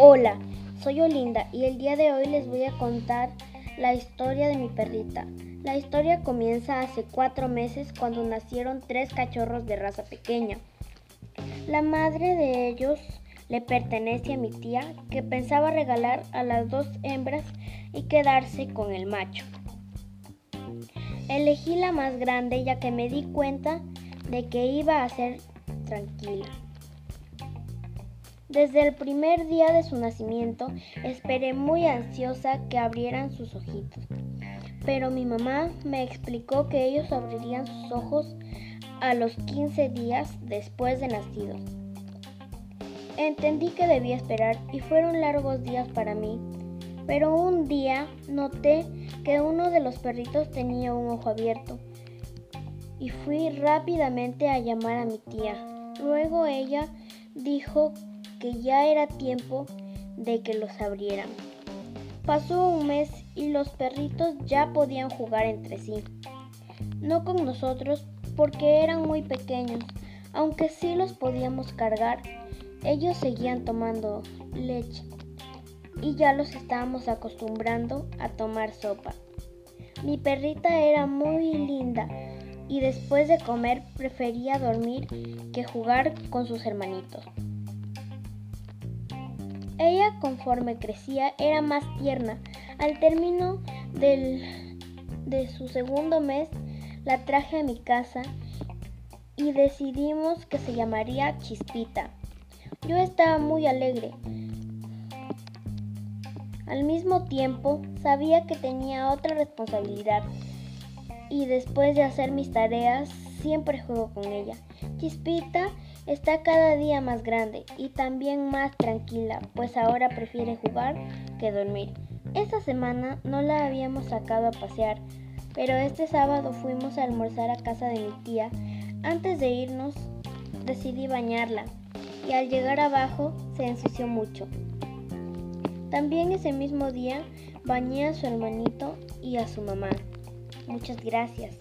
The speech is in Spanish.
Hola, soy Olinda y el día de hoy les voy a contar la historia de mi perrita. La historia comienza hace cuatro meses cuando nacieron tres cachorros de raza pequeña. La madre de ellos le pertenece a mi tía que pensaba regalar a las dos hembras y quedarse con el macho. Elegí la más grande ya que me di cuenta de que iba a ser tranquila. Desde el primer día de su nacimiento esperé muy ansiosa que abrieran sus ojitos, pero mi mamá me explicó que ellos abrirían sus ojos a los 15 días después de nacidos. Entendí que debía esperar y fueron largos días para mí, pero un día noté que uno de los perritos tenía un ojo abierto y fui rápidamente a llamar a mi tía. Luego ella dijo que ya era tiempo de que los abrieran. Pasó un mes y los perritos ya podían jugar entre sí. No con nosotros porque eran muy pequeños, aunque sí los podíamos cargar, ellos seguían tomando leche y ya los estábamos acostumbrando a tomar sopa. Mi perrita era muy linda y después de comer prefería dormir que jugar con sus hermanitos. Ella conforme crecía era más tierna. Al término de su segundo mes la traje a mi casa y decidimos que se llamaría Chispita. Yo estaba muy alegre. Al mismo tiempo sabía que tenía otra responsabilidad y después de hacer mis tareas siempre juego con ella. Chispita está cada día más grande y también más tranquila, pues ahora prefiere jugar que dormir. Esta semana no la habíamos sacado a pasear, pero este sábado fuimos a almorzar a casa de mi tía. Antes de irnos decidí bañarla y al llegar abajo se ensució mucho. También ese mismo día bañé a su hermanito y a su mamá. Muchas gracias.